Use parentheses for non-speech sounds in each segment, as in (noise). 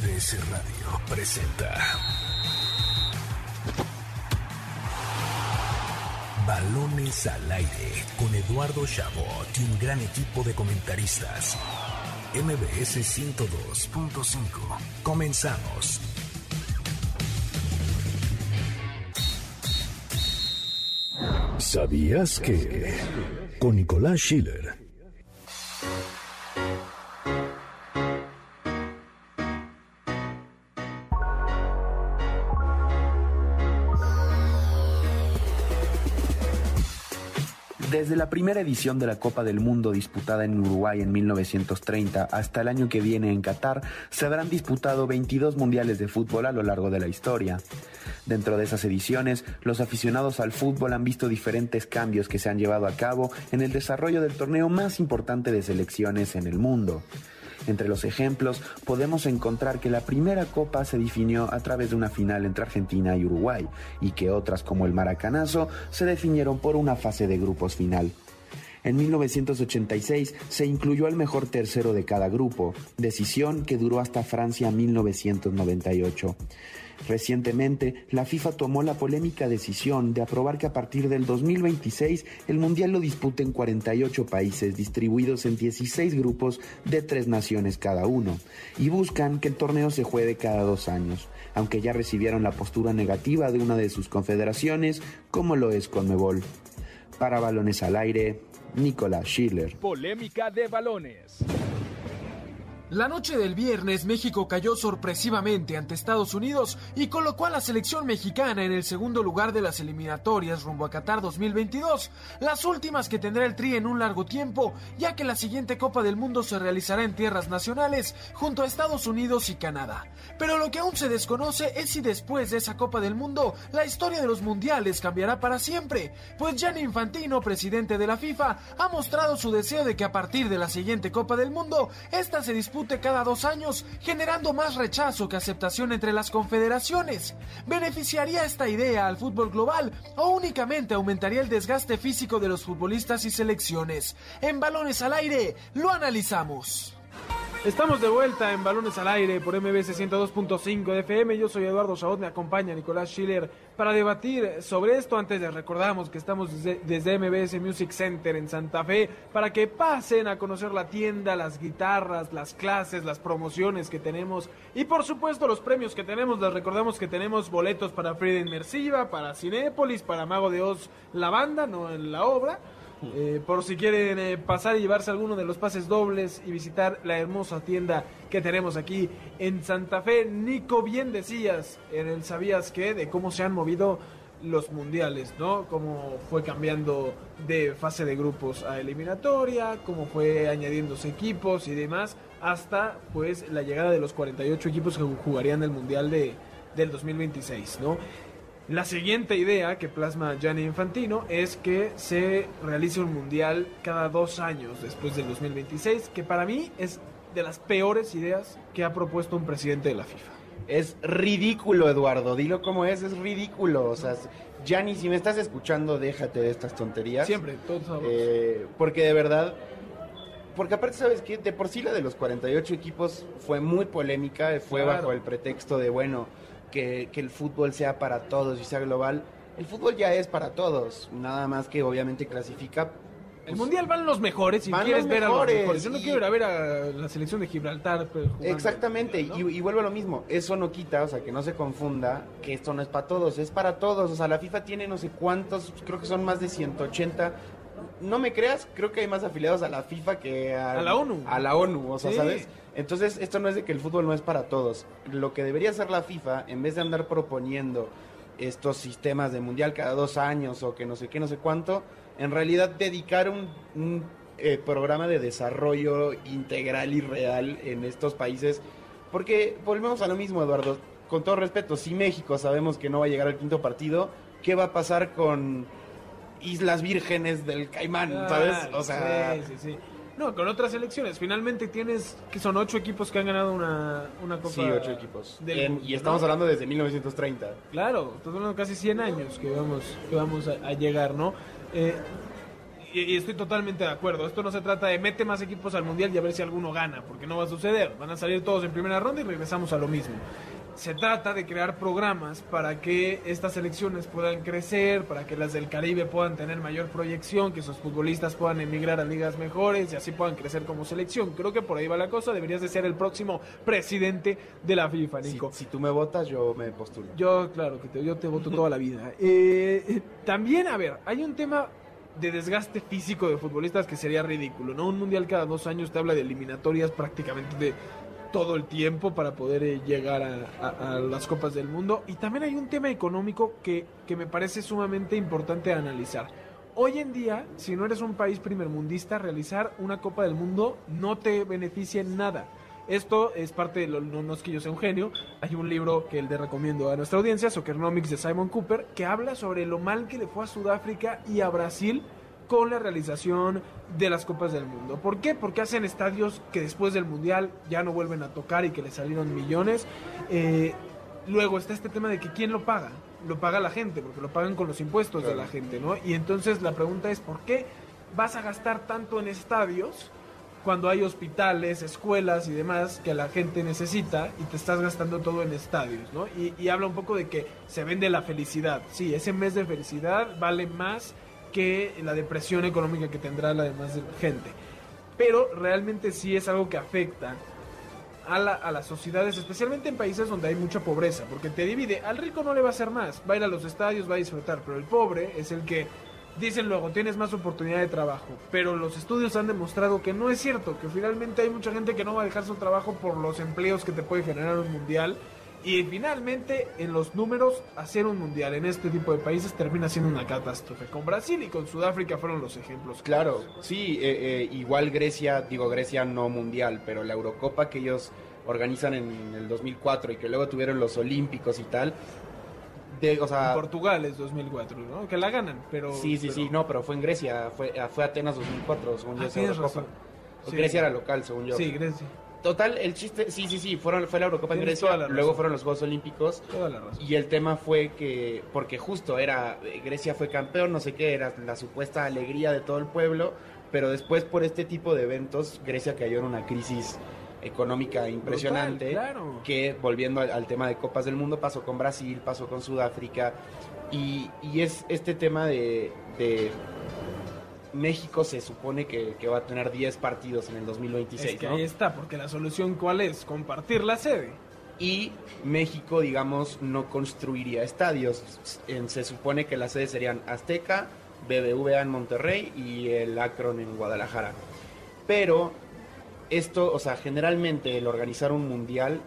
MBS Radio presenta Balones al aire con Eduardo Chabot y un gran equipo de comentaristas. MBS 102.5. Comenzamos. ¿Sabías que? Con Nicolás Schiller. Desde la primera edición de la Copa del Mundo disputada en Uruguay en 1930 hasta el año que viene en Qatar, se habrán disputado 22 mundiales de fútbol a lo largo de la historia. Dentro de esas ediciones, los aficionados al fútbol han visto diferentes cambios que se han llevado a cabo en el desarrollo del torneo más importante de selecciones en el mundo. Entre los ejemplos, podemos encontrar que la primera copa se definió a través de una final entre Argentina y Uruguay, y que otras como el Maracanazo se definieron por una fase de grupos final. En 1986 se incluyó al mejor tercero de cada grupo, decisión que duró hasta Francia 1998. Recientemente, la FIFA tomó la polémica decisión de aprobar que a partir del 2026 el Mundial lo disputen 48 países distribuidos en 16 grupos de tres naciones cada uno, y buscan que el torneo se juegue cada dos años, aunque ya recibieron la postura negativa de una de sus confederaciones, como lo es Conmebol. Para balones al aire, Nicolás Schiller. Polémica de balones. La noche del viernes México cayó sorpresivamente ante Estados Unidos y colocó a la selección mexicana en el segundo lugar de las eliminatorias rumbo a Qatar 2022, las últimas que tendrá el Tri en un largo tiempo, ya que la siguiente Copa del Mundo se realizará en tierras nacionales junto a Estados Unidos y Canadá. Pero lo que aún se desconoce es si después de esa Copa del Mundo la historia de los mundiales cambiará para siempre, pues Gianni Infantino, presidente de la FIFA, ha mostrado su deseo de que a partir de la siguiente Copa del Mundo esta se cada dos años, generando más rechazo que aceptación entre las confederaciones. ¿Beneficiaría esta idea al fútbol global o únicamente aumentaría el desgaste físico de los futbolistas y selecciones? En balones al aire, lo analizamos. Estamos de vuelta en Balones al Aire por MBC 102.5 de FM. Yo soy Eduardo Saud, me acompaña Nicolás Schiller para debatir sobre esto. Antes les recordamos que estamos desde, desde, MBS Music Center en Santa Fe para que pasen a conocer la tienda, las guitarras, las clases, las promociones que tenemos y por supuesto los premios que tenemos. Les recordamos que tenemos boletos para Frida Inmersiva, para Cinépolis, para Mago de Oz, la banda, no en la obra. Eh, por si quieren eh, pasar y llevarse alguno de los pases dobles y visitar la hermosa tienda que tenemos aquí en Santa Fe. Nico, bien decías en el Sabías que de cómo se han movido los mundiales, ¿no? Cómo fue cambiando de fase de grupos a eliminatoria, cómo fue añadiéndose equipos y demás, hasta pues la llegada de los 48 equipos que jugarían el mundial de, del 2026, ¿no? La siguiente idea que plasma Gianni Infantino es que se realice un mundial cada dos años después del 2026, que para mí es de las peores ideas que ha propuesto un presidente de la FIFA. Es ridículo, Eduardo. Dilo como es, es ridículo. O sea, Gianni, si me estás escuchando, déjate de estas tonterías. Siempre, todos sabemos. Eh, porque de verdad. Porque aparte, ¿sabes qué? De por sí la de los 48 equipos fue muy polémica. Fue Claro. bajo el pretexto de, bueno, que, que el fútbol sea para todos y sea global. El fútbol ya es para todos. Nada más que obviamente clasifica. El mundial van los mejores Van quieres ver a los mejores. Yo no y- quiero ir a ver a la selección de Gibraltar. pues. Exactamente, ¿no? y, y vuelvo a lo mismo, eso no quita, o sea, que no se confunda que esto no es para todos, es para todos, o sea, la FIFA tiene no sé cuántos, creo que son más de 180, no me creas, creo que hay más afiliados a la FIFA que a, A la ONU. A la ONU, o sea, Sí. ¿sabes? Entonces, esto no es de que el fútbol no es para todos, lo que debería hacer la FIFA, en vez de andar proponiendo estos sistemas de mundial cada dos años o que no sé qué, no sé cuánto, en realidad dedicar un, un, eh, programa de desarrollo integral y real en estos países, porque volvemos a lo mismo, Eduardo, con todo respeto, si México sabemos que no va a llegar al quinto partido, ¿qué va a pasar con Islas Vírgenes del Caimán, ¿sabes? Claro, O sea, sí, sí, sí. No, con otras elecciones. Finalmente tienes que son ocho equipos que han ganado una, una copa. sí, ocho equipos. del En- mundo, y estamos ¿no? hablando desde 1930. Claro, estamos hablando casi 100 años que vamos, que vamos a, a llegar, ¿no? Eh, y, y estoy totalmente de acuerdo. Esto no se trata de mete más equipos al mundial y a ver si alguno gana, porque no va a suceder. Van a salir todos en primera ronda y regresamos a lo mismo. Se trata de crear programas para que estas selecciones puedan crecer, para que las del Caribe puedan tener mayor proyección, que sus futbolistas puedan emigrar a ligas mejores y así puedan crecer como selección. Creo que por ahí va la cosa. Deberías de ser el próximo presidente de la FIFA, Si, Nico. si tú me votas, yo me postulo. Yo, claro, que te, yo te voto toda la vida. (laughs) Eh, también, a ver, hay un tema de desgaste físico de futbolistas que sería ridículo, ¿no? Un mundial cada dos años te habla de eliminatorias prácticamente de todo el tiempo para poder eh, llegar a, a- a las copas del mundo. Y también hay un tema económico que, que me parece sumamente importante analizar. Hoy en día, si no eres un país primermundista, realizar una Copa del Mundo no te beneficia en nada. Esto es parte de lo, no, no es que yo sea un genio. Hay un libro que le recomiendo a nuestra audiencia, Soccernomics de Simon Cooper, que habla sobre lo mal que le fue a Sudáfrica y a Brasil con la realización de las Copas del Mundo. ¿Por qué? Porque hacen estadios que después del Mundial ya no vuelven a tocar y que le salieron millones. Eh, luego está este tema de que quién lo paga. Lo paga la gente, porque lo pagan con los impuestos de la gente, ¿no? Y entonces la pregunta es, ¿por qué vas a gastar tanto en estadios cuando hay hospitales, escuelas y demás que la gente necesita y te estás gastando todo en estadios, ¿no? Y, y habla un poco de que se vende la felicidad. Sí, ese mes de felicidad vale más que la depresión económica que tendrá la demás gente. Pero realmente sí es algo que afecta a, la- a las sociedades, especialmente en países donde hay mucha pobreza, porque te divide. Al rico no le va a hacer más, va a ir a los estadios, va a disfrutar, pero el pobre es el que dicen luego tienes más oportunidad de trabajo. Pero los estudios han demostrado que no es cierto, que finalmente hay mucha gente que no va a dejar su trabajo por los empleos que te puede generar un mundial. Y finalmente, en los números, hacer un mundial en este tipo de países termina siendo una catástrofe. Con Brasil y con Sudáfrica fueron los ejemplos. Claro, sí, eh, eh, igual Grecia, digo Grecia no mundial, pero la Eurocopa que ellos organizan en el 2004 y que luego tuvieron los Olímpicos y tal, de, o sea, En Portugal es 2004, ¿no? Que la ganan, pero... sí, sí, sí, no, pero fue en Grecia, fue, fue Atenas 2004, según yo. Ah. Sí. Grecia era local, según yo. Sí, Grecia. Total, el chiste, sí, sí, sí, fueron, fue la Eurocopa en Grecia, luego fueron los Juegos Olímpicos Toda la razón. y el tema fue que, porque justo era, eh, Grecia fue campeón, no sé qué, era la supuesta alegría de todo el pueblo, pero después por este tipo de eventos, Grecia cayó en una crisis económica impresionante, claro. que volviendo al, al tema de Copas del Mundo, pasó con Brasil, pasó con Sudáfrica, y, y es este tema de, de México se supone que, que va a tener 10 partidos en el 2026, Es que ¿no? ahí está, porque la solución cuál es? Compartir la sede. y México, digamos, no construiría estadios. Se supone que las sedes serían Azteca, BBVA en Monterrey y el Akron en Guadalajara. Pero esto, o sea, generalmente el organizar un mundial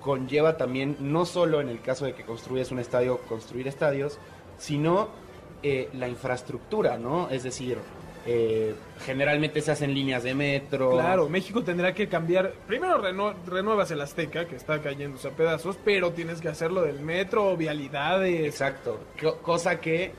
conlleva también, no solo en el caso de que construyes un estadio, construir estadios, sino eh, la infraestructura, ¿no? Es decir, eh, generalmente se hacen líneas de metro. Claro, México tendrá que cambiar. Primero reno- renuevas el Azteca, que está cayéndose a pedazos, pero tienes que hacerlo del metro, vialidades. Exacto. Co- cosa que.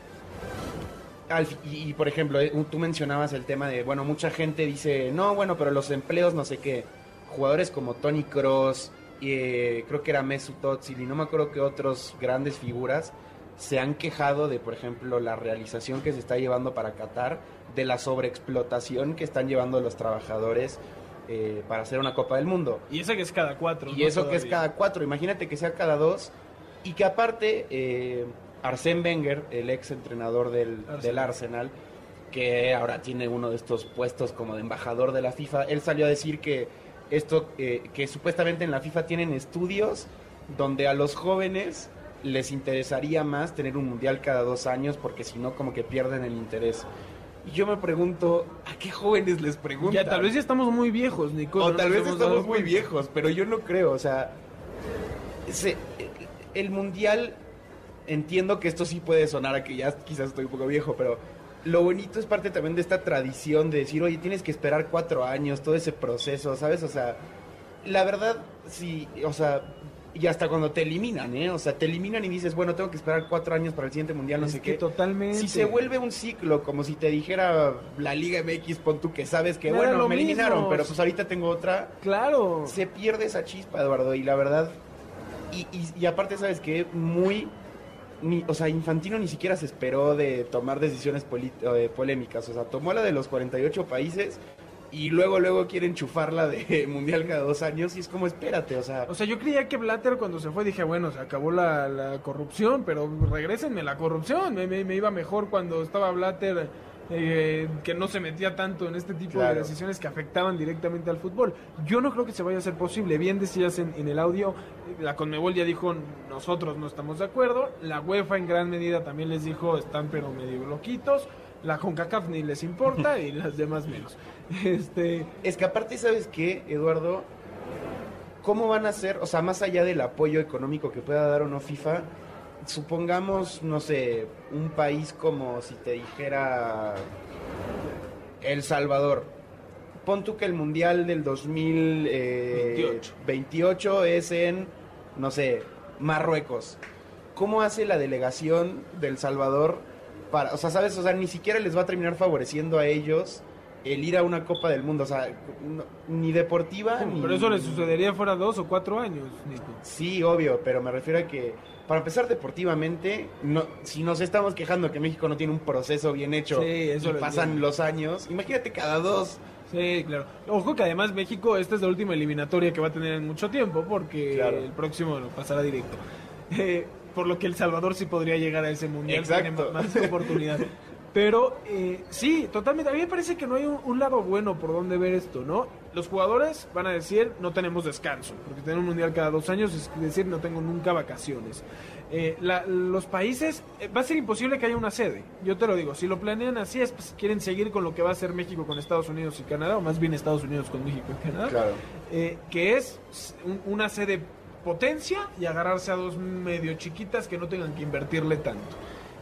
al y, y, por ejemplo, eh, tú mencionabas el tema de, bueno, mucha gente dice, no, bueno, pero los empleos, no sé qué. Jugadores como Tony Cross, creo que era Mesut Özil y no me acuerdo que otros grandes figuras se han quejado de, por ejemplo, la realización que se está llevando para Qatar, de la sobreexplotación que están llevando los trabajadores eh, para hacer una Copa del Mundo. Y esa que es cada cuatro. Y ¿no? eso que es cada cuatro, imagínate que sea cada dos. Y que aparte, eh, Arsène Wenger, el ex entrenador del Arsenal. del Arsenal, que ahora tiene uno de estos puestos como de embajador de la FIFA, él salió a decir que esto, eh, que supuestamente en la FIFA tienen estudios donde a los jóvenes les interesaría más tener un mundial cada dos años porque si no como que pierden el interés. Y yo me pregunto, ¿a qué jóvenes les preguntan? Ya, tal vez ya estamos muy viejos, Nico. O no tal vez estamos muy viejos, pero yo no creo, o sea, se- el mundial, entiendo que esto sí puede sonar a que ya quizás estoy un poco viejo, pero lo bonito es parte también de esta tradición de decir, oye, tienes que esperar cuatro años, todo ese proceso, ¿sabes? O sea, la verdad, sí, o sea, y hasta cuando te eliminan, ¿eh? O sea, te eliminan y dices, bueno, tengo que esperar cuatro años para el siguiente mundial, no Es sé que qué. totalmente. Si se vuelve un ciclo, como si te dijera la Liga MX, pon tú que sabes que, bueno, me eliminaron, pero pues ahorita tengo otra. Claro. Se pierde esa chispa, Eduardo, y la verdad. Y, y, y aparte, ¿sabes qué? Muy ni, o sea, Infantino ni siquiera se esperó de tomar decisiones eh, polémicas. O sea, tomó la de los 48 países y luego luego quiere enchufarla de (laughs) mundial cada dos años y es como espérate, o sea... O sea, yo creía que Blatter cuando se fue dije, bueno, se acabó la, corrupción, pero regrésenme la corrupción, me, me, iba mejor cuando estaba Blatter eh, que no se metía tanto en este tipo de decisiones que afectaban directamente al fútbol. Yo no creo que se vaya a hacer posible. Bien decías en, el audio, la Conmebol ya dijo, nosotros no estamos de acuerdo. La UEFA en gran medida también les dijo, están pero medio loquitos. La CONCACAF ni les importa (laughs) y las demás menos. (laughs) Este... Es que aparte, ¿sabes qué, Eduardo? ¿Cómo van a ser, o sea, más allá del apoyo económico que pueda dar o no FIFA, supongamos, no sé, un país como si te dijera El Salvador. Pon tú que el Mundial del 2028 eh, es en, no sé, Marruecos. ¿Cómo hace la delegación del Salvador para, o sea, sabes, o sea, ni siquiera les va a terminar favoreciendo a ellos el ir a una Copa del Mundo, o sea, ni deportiva. ni... Pero eso le sucedería fuera dos o cuatro años, Sí, obvio, pero me refiero a que para empezar deportivamente, no, si nos estamos quejando que México no tiene un proceso bien hecho y pasan los años, imagínate cada dos. Sí, claro. Ojo que además México, esta es la última eliminatoria que va a tener en mucho tiempo, porque el próximo lo pasará directo. Eh, por lo que El Salvador sí podría llegar a ese mundial, Exacto. tiene más oportunidad. (laughs) Pero eh, sí, totalmente. A mí me parece que no hay un, lado bueno por donde ver esto, ¿no? Los jugadores van a decir no tenemos descanso, porque tener un mundial cada dos años es decir no tengo nunca vacaciones. Eh, los países, eh, va a ser imposible que haya una sede, yo te lo digo, si lo planean así es, pues, quieren seguir con lo que va a ser México con Estados Unidos y Canadá, o más bien Estados Unidos con México y Canadá, claro. que es una sede potencia y agarrarse a dos medio chiquitas que no tengan que invertirle tanto.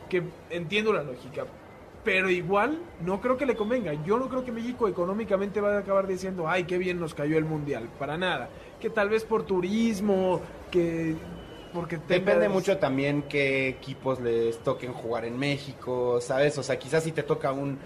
Que entiendo la lógica, pero igual no creo que le convenga. Yo no creo que México económicamente vaya a acabar diciendo, ay, qué bien nos cayó el mundial. Para nada. Que tal vez por turismo, que porque depende mucho también qué equipos les toquen jugar en México, ¿sabes? O sea, quizás si te toca un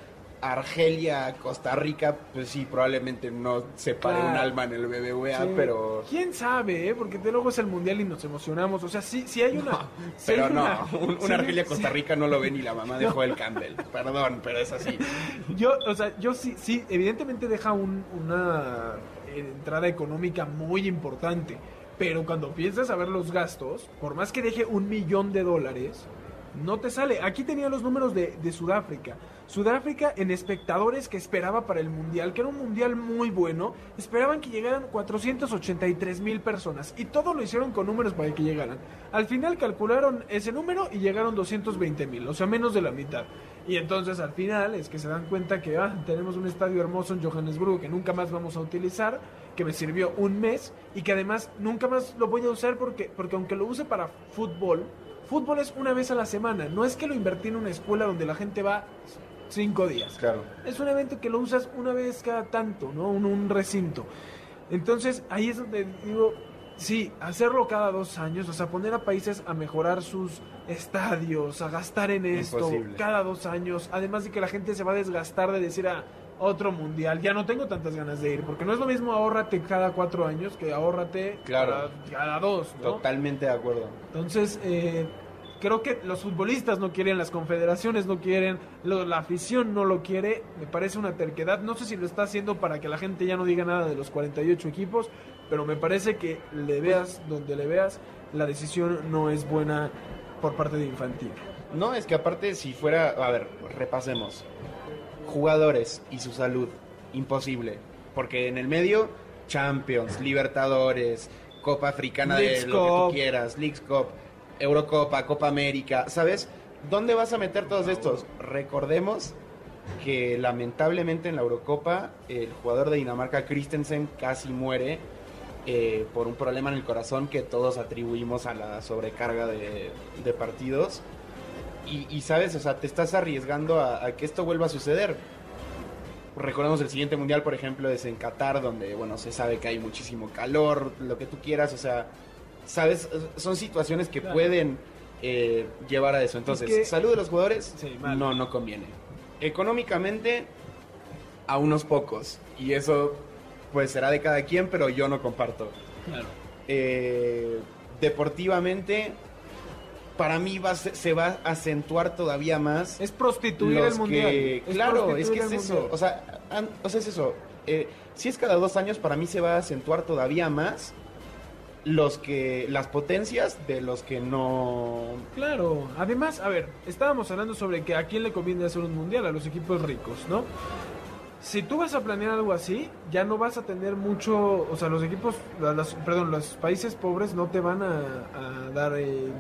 Argelia, Costa Rica, pues sí, probablemente no se pare un alma en el BBVA, pero... ¿Quién sabe, eh? Porque de luego es el Mundial y nos emocionamos. O sea, sí, sí hay una... (laughs) pero no, un, Argelia-Costa Rica no lo ve ni la mamá de (laughs) Joel Campbell. Perdón, pero es así. (laughs) Yo, o sea, yo sí, sí, evidentemente deja una entrada económica muy importante. Pero cuando piensas a ver los gastos, por más que deje un millón de dólares, no te sale. Aquí tenía los números de, de Sudáfrica. Sudáfrica en espectadores que esperaba para el Mundial, que era un Mundial muy bueno, esperaban que llegaran 483 mil personas y todo lo hicieron con números para que llegaran. Al final calcularon ese número y llegaron 220 mil, o sea, menos de la mitad. Y entonces al final es que se dan cuenta que ah, tenemos un estadio hermoso en Johannesburgo que nunca más vamos a utilizar, que me sirvió un mes y que además nunca más lo voy a usar porque, porque aunque lo use para fútbol, fútbol es una vez a la semana, no es que lo invertí en una escuela donde la gente va cinco días. Claro. Es un evento que lo usas una vez cada tanto, ¿no? Un, un recinto. Entonces, ahí es donde digo, sí, hacerlo cada dos años, o sea, poner a países a mejorar sus estadios, a gastar en esto cada dos años, además de que la gente se va a desgastar de decir a otro mundial, ya no tengo tantas ganas de ir, porque no es lo mismo ahórrate cada cuatro años que ahórrate claro. cada, dos. Totalmente de acuerdo. Entonces, eh, creo que los futbolistas no quieren, las confederaciones no quieren, la afición no lo quiere, me parece una terquedad, no sé si lo está haciendo para que la gente ya no diga nada de los 48 equipos, pero me parece que le veas donde le veas, la decisión no es buena por parte de Infantil. No, es que aparte si fuera, a ver, repasemos, jugadores y su salud, imposible, porque en el medio, Champions, Libertadores, Copa Africana de lo que tú quieras, Leagues Cup Eurocopa, Copa América, ¿sabes? ¿Dónde vas a meter todos estos? Recordemos que lamentablemente en la Eurocopa el jugador de Dinamarca Christensen casi muere eh, por un problema en el corazón que todos atribuimos a la sobrecarga de, partidos. Y, sabes, o sea, te estás arriesgando a, a, que esto vuelva a suceder. Recordemos el siguiente mundial, por ejemplo, es en Qatar, donde, bueno, se sabe que hay muchísimo calor, lo que tú quieras, o sea, ¿sabes? Son situaciones que pueden eh, llevar a eso. Entonces, salud de los jugadores, no, no conviene. Económicamente, a unos pocos. Y eso, pues, será de cada quien, pero yo no comparto. Claro. Eh, deportivamente, para mí va se va a acentuar todavía más. Es prostituir el mundial. claro, es que es eso. O sea, o sea, es eso. Eh, si es cada dos años, para mí se va a acentuar todavía más los que las potencias de los que no claro además a ver estábamos hablando sobre que a quién le conviene hacer un mundial a los equipos ricos no si tú vas a planear algo así ya no vas a tener mucho o sea los equipos perdón los países pobres no te van a, dar eh,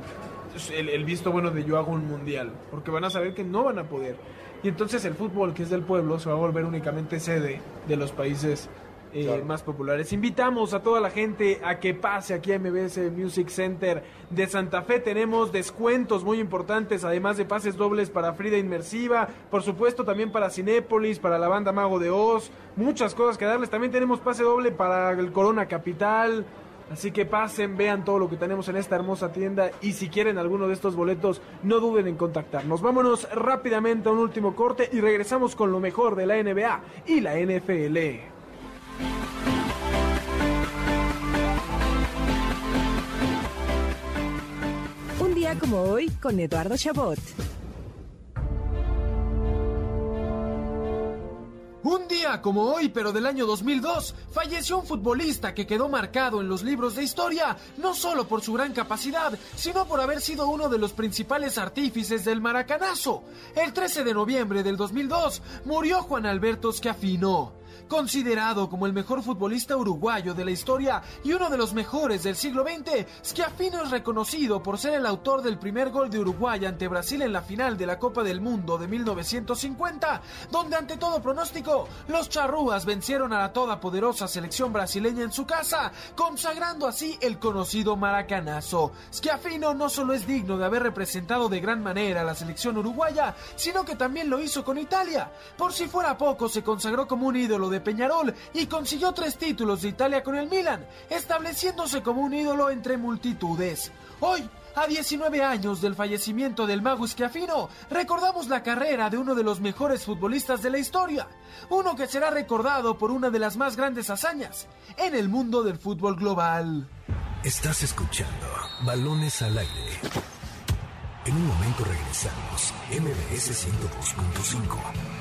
el, el, visto bueno de yo hago un mundial porque van a saber que no van a poder y entonces el fútbol que es del pueblo se va a volver únicamente sede de los países eh, más populares. Invitamos a toda la gente a que pase aquí a MBS Music Center de Santa Fe. Tenemos descuentos muy importantes, además de pases dobles para Frida Inmersiva, por supuesto también para Cinépolis, para la banda Mago de Oz, muchas cosas que darles. También tenemos pase doble para el Corona Capital. Así que pasen, vean todo lo que tenemos en esta hermosa tienda y si quieren alguno de estos boletos, no duden en contactarnos. Vámonos rápidamente a un último corte y regresamos con lo mejor de la NBA y la NFL. Un día como hoy con Eduardo Chabot. Un día como hoy, pero del año 2002, falleció un futbolista que quedó marcado en los libros de historia, no solo por su gran capacidad, sino por haber sido uno de los principales artífices del maracanazo. El 13 de noviembre del 2002 murió Juan Alberto Schiaffino. Considerado como el mejor futbolista uruguayo de la historia y uno de los mejores del siglo XX, Schiaffino es reconocido por ser el autor del primer gol de Uruguay ante Brasil en la final de la Copa del Mundo de 1950, donde ante todo pronóstico, los charrúas vencieron a la todopoderosa selección brasileña en su casa, consagrando así el conocido maracanazo. Schiaffino no solo es digno de haber representado de gran manera a la selección uruguaya, sino que también lo hizo con Italia. Por si fuera poco, se consagró como un ídolo de Peñarol y consiguió tres títulos de Italia con el Milan, estableciéndose como un ídolo entre multitudes. Hoy, a 19 años del fallecimiento del mago Schiaffino, recordamos la carrera de uno de los mejores futbolistas de la historia, uno que será recordado por una de las más grandes hazañas en el mundo del fútbol global. Estás escuchando Balones al aire. En un momento regresamos, MBS 102.5.